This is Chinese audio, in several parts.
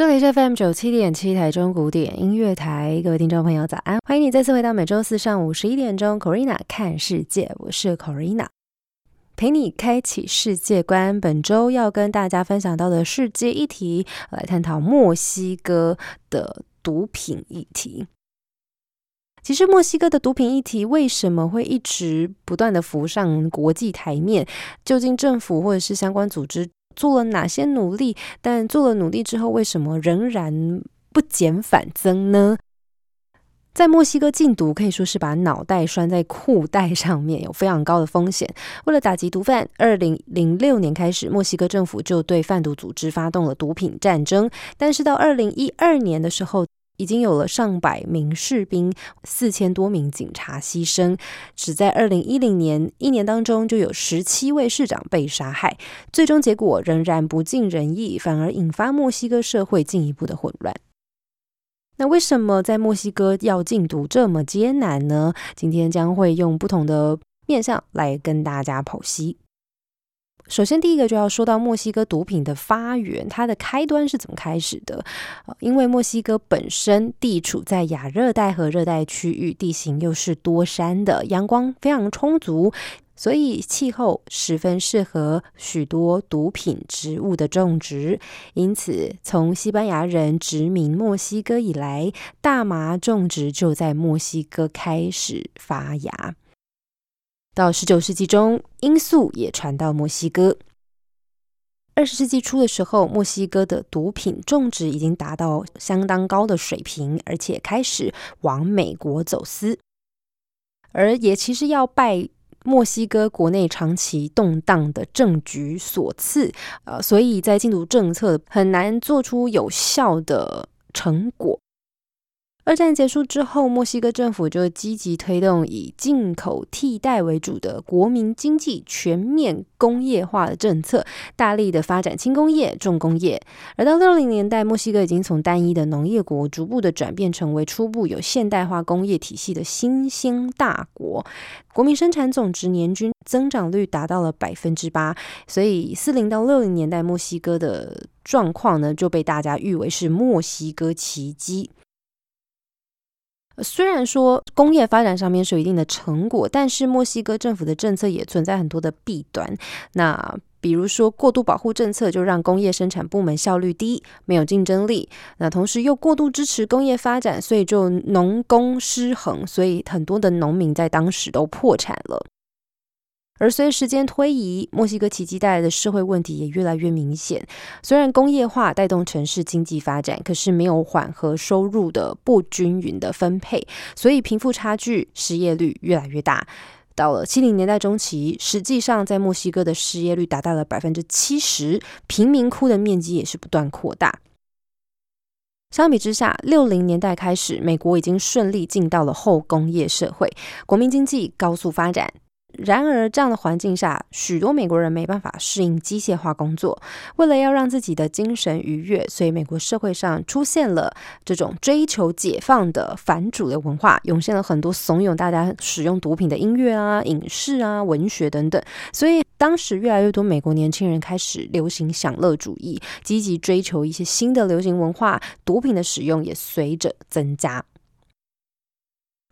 这里是 FM 九七点七台中古典音乐台，各位听众朋友早安，欢迎你再次回到每周四上午十一点钟，Corina 看世界，我是 Corina，陪你开启世界观。本周要跟大家分享到的世界议题，来探讨墨西哥的毒品议题。其实，墨西哥的毒品议题为什么会一直不断的浮上国际台面？究竟政府或者是相关组织？做了哪些努力？但做了努力之后，为什么仍然不减反增呢？在墨西哥禁毒可以说是把脑袋拴在裤带上面，有非常高的风险。为了打击毒贩，二零零六年开始，墨西哥政府就对贩毒组织发动了毒品战争。但是到二零一二年的时候，已经有了上百名士兵、四千多名警察牺牲，只在二零一零年一年当中就有十七位市长被杀害，最终结果仍然不尽人意，反而引发墨西哥社会进一步的混乱。那为什么在墨西哥要禁毒这么艰难呢？今天将会用不同的面向来跟大家剖析。首先，第一个就要说到墨西哥毒品的发源，它的开端是怎么开始的？因为墨西哥本身地处在亚热带和热带区域，地形又是多山的，阳光非常充足，所以气候十分适合许多毒品植物的种植。因此，从西班牙人殖民墨西哥以来，大麻种植就在墨西哥开始发芽。到十九世纪中，罂粟也传到墨西哥。二十世纪初的时候，墨西哥的毒品种植已经达到相当高的水平，而且开始往美国走私。而也其实要拜墨西哥国内长期动荡的政局所赐，呃，所以在禁毒政策很难做出有效的成果。二战结束之后，墨西哥政府就积极推动以进口替代为主的国民经济全面工业化的政策，大力的发展轻工业、重工业。而到六零年代，墨西哥已经从单一的农业国，逐步的转变成为初步有现代化工业体系的新兴大国。国民生产总值年均增长率达到了百分之八，所以四零到六零年代，墨西哥的状况呢，就被大家誉为是墨西哥奇迹。虽然说工业发展上面是有一定的成果，但是墨西哥政府的政策也存在很多的弊端。那比如说过度保护政策，就让工业生产部门效率低，没有竞争力。那同时又过度支持工业发展，所以就农工失衡，所以很多的农民在当时都破产了。而随着时间推移，墨西哥奇迹带来的社会问题也越来越明显。虽然工业化带动城市经济发展，可是没有缓和收入的不均匀的分配，所以贫富差距、失业率越来越大。到了七零年代中期，实际上在墨西哥的失业率达到了百分之七十，贫民窟的面积也是不断扩大。相比之下，六零年代开始，美国已经顺利进到了后工业社会，国民经济高速发展。然而，这样的环境下，许多美国人没办法适应机械化工作。为了要让自己的精神愉悦，所以美国社会上出现了这种追求解放的反主流文化，涌现了很多怂恿大家使用毒品的音乐啊、影视啊、文学等等。所以，当时越来越多美国年轻人开始流行享乐主义，积极追求一些新的流行文化，毒品的使用也随着增加。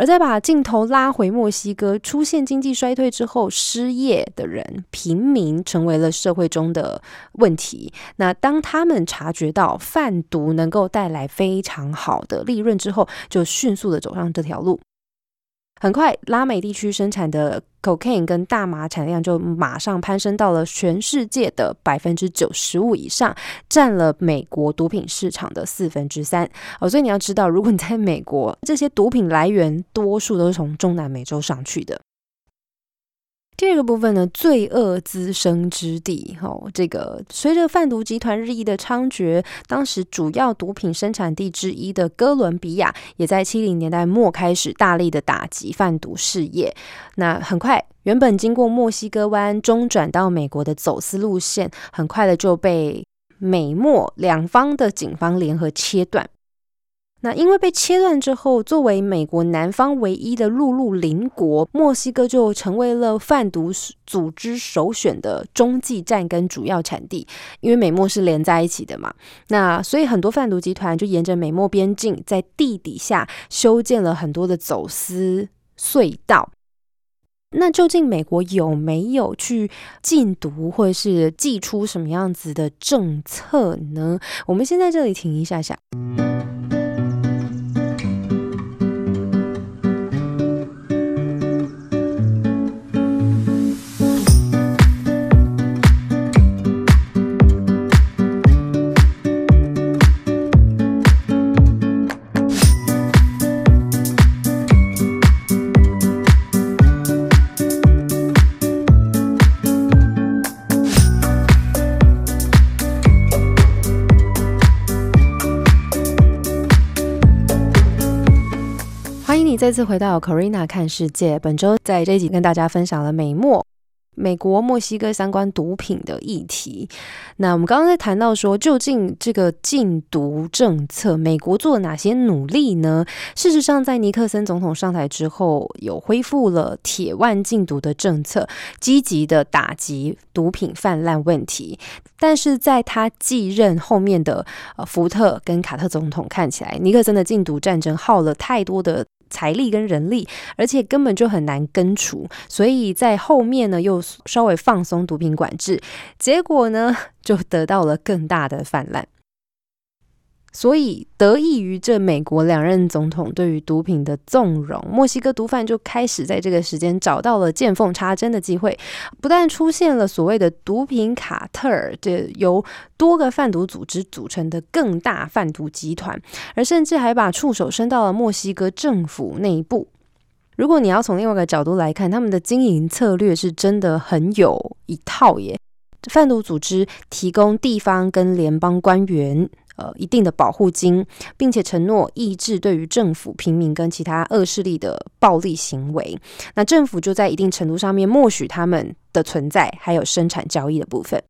而在把镜头拉回墨西哥，出现经济衰退之后，失业的人、平民成为了社会中的问题。那当他们察觉到贩毒能够带来非常好的利润之后，就迅速的走上这条路。很快，拉美地区生产的 cocaine 跟大麻产量就马上攀升到了全世界的百分之九十五以上，占了美国毒品市场的四分之三。哦，所以你要知道，如果你在美国，这些毒品来源多数都是从中南美洲上去的。第二个部分呢，罪恶滋生之地。哦，这个随着贩毒集团日益的猖獗，当时主要毒品生产地之一的哥伦比亚，也在七零年代末开始大力的打击贩毒事业。那很快，原本经过墨西哥湾中转到美国的走私路线，很快的就被美墨两方的警方联合切断。那因为被切断之后，作为美国南方唯一的陆路邻国，墨西哥就成为了贩毒组织首选的中继站跟主要产地。因为美墨是连在一起的嘛，那所以很多贩毒集团就沿着美墨边境，在地底下修建了很多的走私隧道。那究竟美国有没有去禁毒，或是寄出什么样子的政策呢？我们先在这里停一下下。欢迎你再次回到 Corina 看世界，本周在这一集跟大家分享了美墨、美国、墨西哥相关毒品的议题。那我们刚刚在谈到说，究竟这个禁毒政策，美国做了哪些努力呢？事实上，在尼克森总统上台之后，有恢复了铁腕禁毒的政策，积极的打击毒品泛滥问题。但是在他继任后面的呃福特跟卡特总统看起来，尼克森的禁毒战争耗了太多的。财力跟人力，而且根本就很难根除，所以在后面呢又稍微放松毒品管制，结果呢就得到了更大的泛滥。所以，得益于这美国两任总统对于毒品的纵容，墨西哥毒贩就开始在这个时间找到了见缝插针的机会，不但出现了所谓的毒品卡特尔，这由多个贩毒组织组成的更大贩毒集团，而甚至还把触手伸到了墨西哥政府内部。如果你要从另外一个角度来看，他们的经营策略是真的很有一套耶。贩毒组织提供地方跟联邦官员。呃，一定的保护金，并且承诺抑制对于政府、平民跟其他恶势力的暴力行为。那政府就在一定程度上面默许他们的存在，还有生产交易的部分。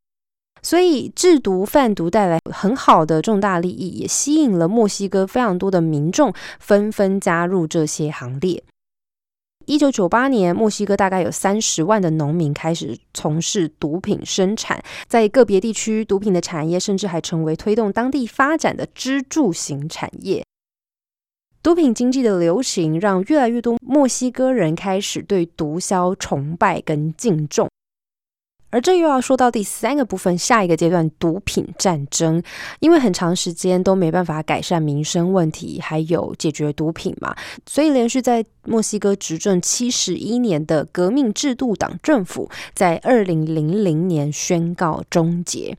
所以制毒贩毒带来很好的重大利益，也吸引了墨西哥非常多的民众纷纷加入这些行列。一九九八年，墨西哥大概有三十万的农民开始从事毒品生产，在个别地区，毒品的产业甚至还成为推动当地发展的支柱型产业。毒品经济的流行，让越来越多墨西哥人开始对毒枭崇拜跟敬重。而这又要说到第三个部分，下一个阶段毒品战争，因为很长时间都没办法改善民生问题，还有解决毒品嘛，所以连续在墨西哥执政七十一年的革命制度党政府，在二零零零年宣告终结。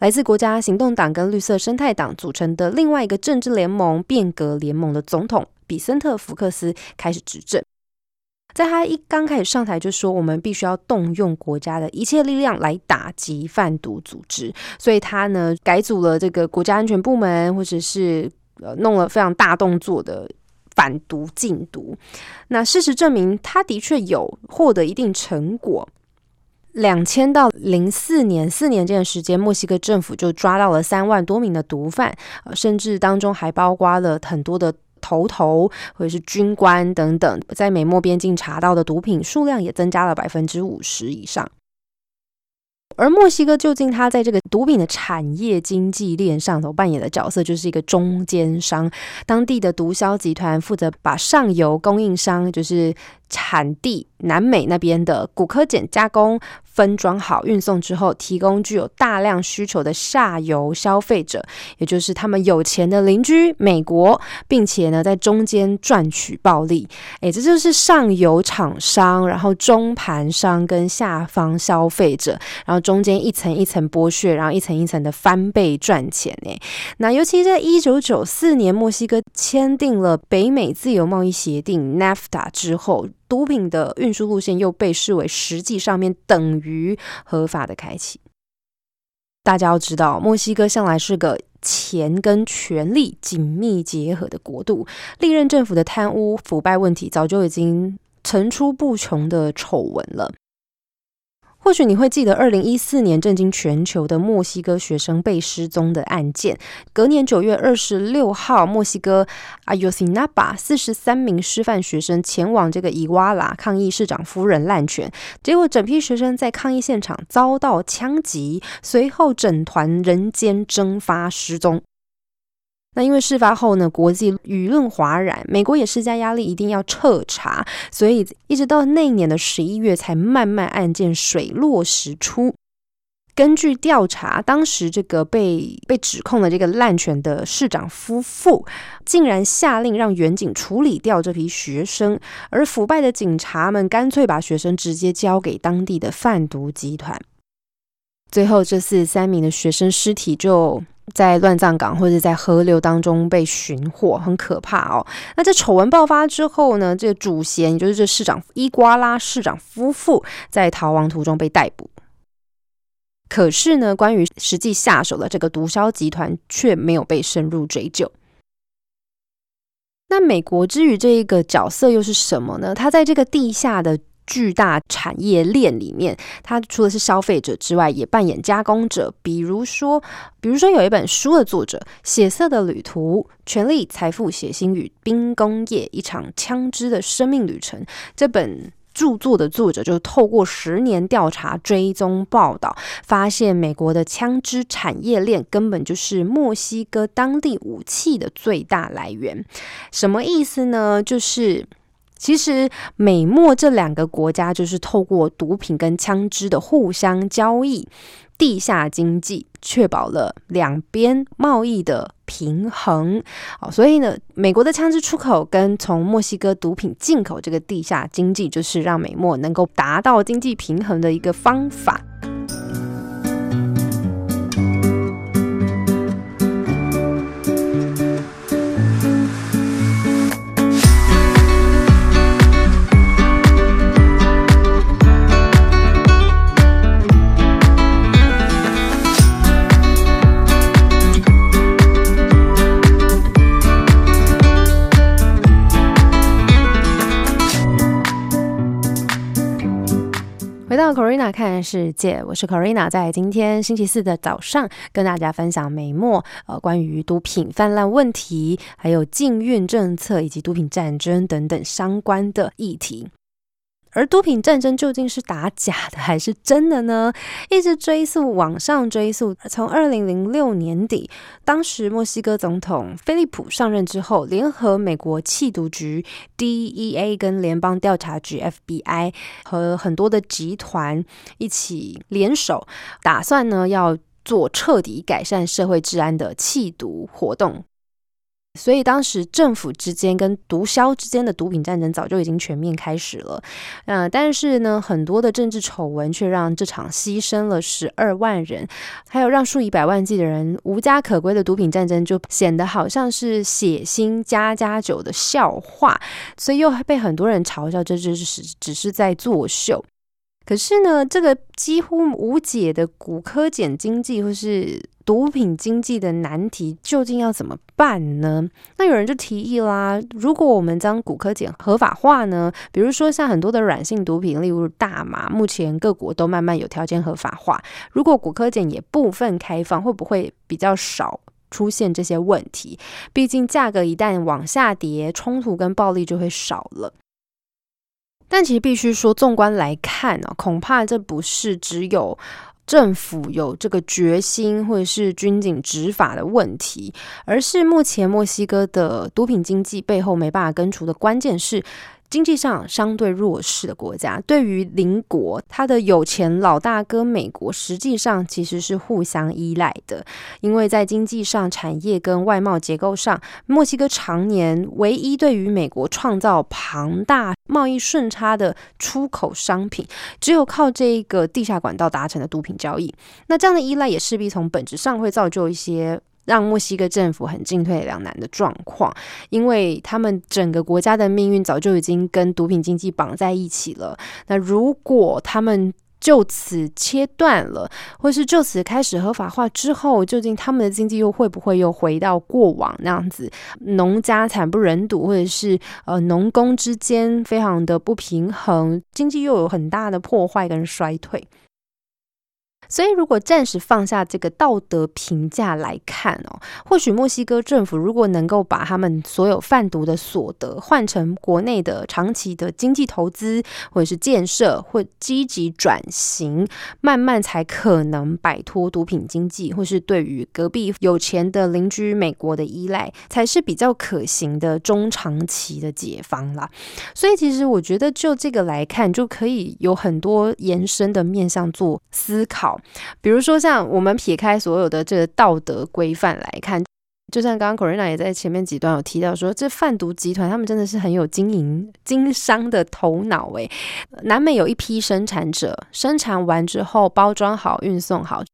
来自国家行动党跟绿色生态党组成的另外一个政治联盟——变革联盟的总统比森特·福克斯开始执政。在他一刚开始上台就说，我们必须要动用国家的一切力量来打击贩毒组织，所以他呢改组了这个国家安全部门，或者是呃弄了非常大动作的反毒禁毒。那事实证明，他的确有获得一定成果。两千到零四年四年这段时间，墨西哥政府就抓到了三万多名的毒贩，呃，甚至当中还包括了很多的。头头或者是军官等等，在美墨边境查到的毒品数量也增加了百分之五十以上。而墨西哥究竟它在这个毒品的产业经济链上头扮演的角色，就是一个中间商。当地的毒枭集团负责把上游供应商，就是产地南美那边的骨科碱加工。分装好，运送之后，提供具有大量需求的下游消费者，也就是他们有钱的邻居美国，并且呢，在中间赚取暴利。诶，这就是上游厂商，然后中盘商跟下方消费者，然后中间一层一层剥削，然后一层一层的翻倍赚钱。诶，那尤其在一九九四年，墨西哥签订了北美自由贸易协定 （NAFTA） 之后。毒品的运输路线又被视为实际上面等于合法的开启。大家要知道，墨西哥向来是个钱跟权力紧密结合的国度，历任政府的贪污腐败问题早就已经层出不穷的丑闻了。或许你会记得，二零一四年震惊全球的墨西哥学生被失踪的案件。隔年九月二十六号，墨西哥阿尤西纳巴四十三名师范学生前往这个伊瓦拉抗议市长夫人滥权，结果整批学生在抗议现场遭到枪击，随后整团人间蒸发失踪。那因为事发后呢，国际舆论哗然，美国也施加压力，一定要彻查，所以一直到那一年的十一月，才慢慢案件水落石出。根据调查，当时这个被被指控的这个滥权的市长夫妇，竟然下令让远警处理掉这批学生，而腐败的警察们干脆把学生直接交给当地的贩毒集团。最后，这四十三名的学生尸体就。在乱葬岗或者在河流当中被寻获，很可怕哦。那这丑闻爆发之后呢？这个主嫌，也就是这市长伊瓜拉市长夫妇，在逃亡途中被逮捕。可是呢，关于实际下手的这个毒枭集团，却没有被深入追究。那美国之于这一个角色又是什么呢？他在这个地下的。巨大产业链里面，它除了是消费者之外，也扮演加工者。比如说，比如说有一本书的作者《血色的旅途：权力、财富、血腥与兵工业：一场枪支的生命旅程》这本著作的作者，就透过十年调查、追踪报道，发现美国的枪支产业链根本就是墨西哥当地武器的最大来源。什么意思呢？就是。其实，美墨这两个国家就是透过毒品跟枪支的互相交易、地下经济，确保了两边贸易的平衡。好，所以呢，美国的枪支出口跟从墨西哥毒品进口这个地下经济，就是让美墨能够达到经济平衡的一个方法。回到 Corina 看世界，我是 Corina，在今天星期四的早上，跟大家分享美墨呃关于毒品泛滥问题，还有禁运政策以及毒品战争等等相关的议题。而毒品战争究竟是打假的还是真的呢？一直追溯往上追溯，从二零零六年底，当时墨西哥总统菲利普上任之后，联合美国缉毒局 DEA 跟联邦调查局 FBI 和很多的集团一起联手，打算呢要做彻底改善社会治安的缉毒活动。所以当时政府之间跟毒枭之间的毒品战争早就已经全面开始了，嗯，但是呢，很多的政治丑闻却让这场牺牲了十二万人，还有让数以百万计的人无家可归的毒品战争，就显得好像是血腥加加酒的笑话，所以又被很多人嘲笑，这就是只是在作秀。可是呢，这个几乎无解的骨科碱经济或是毒品经济的难题，究竟要怎么办呢？那有人就提议啦，如果我们将骨科碱合法化呢？比如说像很多的软性毒品，例如大麻，目前各国都慢慢有条件合法化。如果骨科碱也部分开放，会不会比较少出现这些问题？毕竟价格一旦往下跌，冲突跟暴力就会少了。但其实必须说，纵观来看呢，恐怕这不是只有政府有这个决心，或者是军警执法的问题，而是目前墨西哥的毒品经济背后没办法根除的关键是。经济上相对弱势的国家，对于邻国，它的有钱老大哥美国，实际上其实是互相依赖的。因为在经济上、产业跟外贸结构上，墨西哥常年唯一对于美国创造庞大贸易顺差的出口商品，只有靠这个地下管道达成的毒品交易。那这样的依赖，也势必从本质上会造就一些。让墨西哥政府很进退两难的状况，因为他们整个国家的命运早就已经跟毒品经济绑在一起了。那如果他们就此切断了，或是就此开始合法化之后，究竟他们的经济又会不会又回到过往那样子，农家惨不忍睹，或者是呃农工之间非常的不平衡，经济又有很大的破坏跟衰退？所以，如果暂时放下这个道德评价来看哦，或许墨西哥政府如果能够把他们所有贩毒的所得换成国内的长期的经济投资，或者是建设，或积极转型，慢慢才可能摆脱毒品经济，或是对于隔壁有钱的邻居美国的依赖，才是比较可行的中长期的解方啦。所以，其实我觉得就这个来看，就可以有很多延伸的面向做思考。比如说，像我们撇开所有的这个道德规范来看，就像刚刚 Corina 也在前面几段有提到说，这贩毒集团他们真的是很有经营经商的头脑诶。南美有一批生产者，生产完之后包装好、运送好，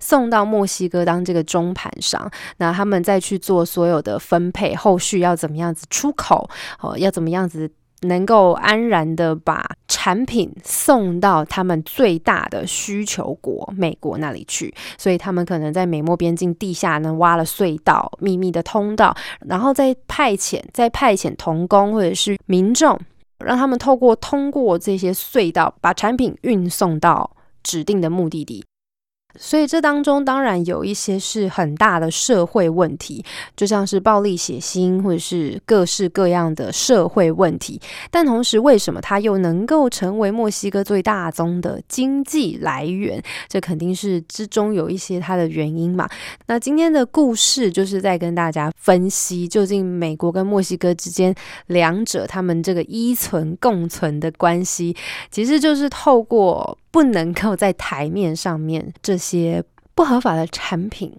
送到墨西哥当这个中盘商，那他们再去做所有的分配，后续要怎么样子出口，哦，要怎么样子。能够安然的把产品送到他们最大的需求国美国那里去，所以他们可能在美墨边境地下呢挖了隧道、秘密的通道，然后再派遣、再派遣童工或者是民众，让他们透过通过这些隧道把产品运送到指定的目的地。所以这当中当然有一些是很大的社会问题，就像是暴力血腥或者是各式各样的社会问题。但同时，为什么它又能够成为墨西哥最大宗的经济来源？这肯定是之中有一些它的原因嘛。那今天的故事就是在跟大家分析，究竟美国跟墨西哥之间两者他们这个依存共存的关系，其实就是透过。不能够在台面上面这些不合法的产品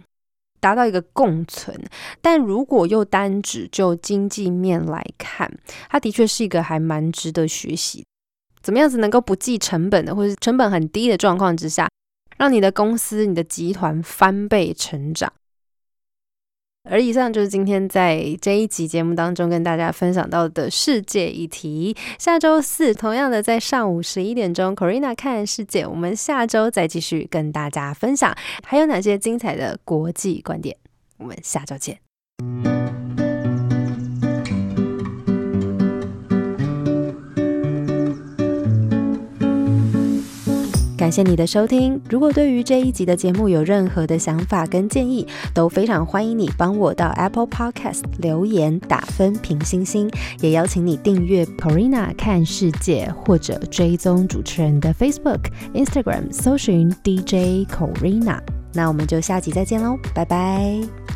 达到一个共存，但如果又单指就经济面来看，它的确是一个还蛮值得学习，怎么样子能够不计成本的，或者成本很低的状况之下，让你的公司、你的集团翻倍成长。而以上就是今天在这一集节目当中跟大家分享到的世界议题。下周四同样的在上午十一点钟，Corina 看世界，我们下周再继续跟大家分享还有哪些精彩的国际观点。我们下周见。感谢你的收听。如果对于这一集的节目有任何的想法跟建议，都非常欢迎你帮我到 Apple Podcast 留言打分评星星，也邀请你订阅 Corina 看世界或者追踪主持人的 Facebook、Instagram，搜寻 DJ Corina。那我们就下集再见喽，拜拜。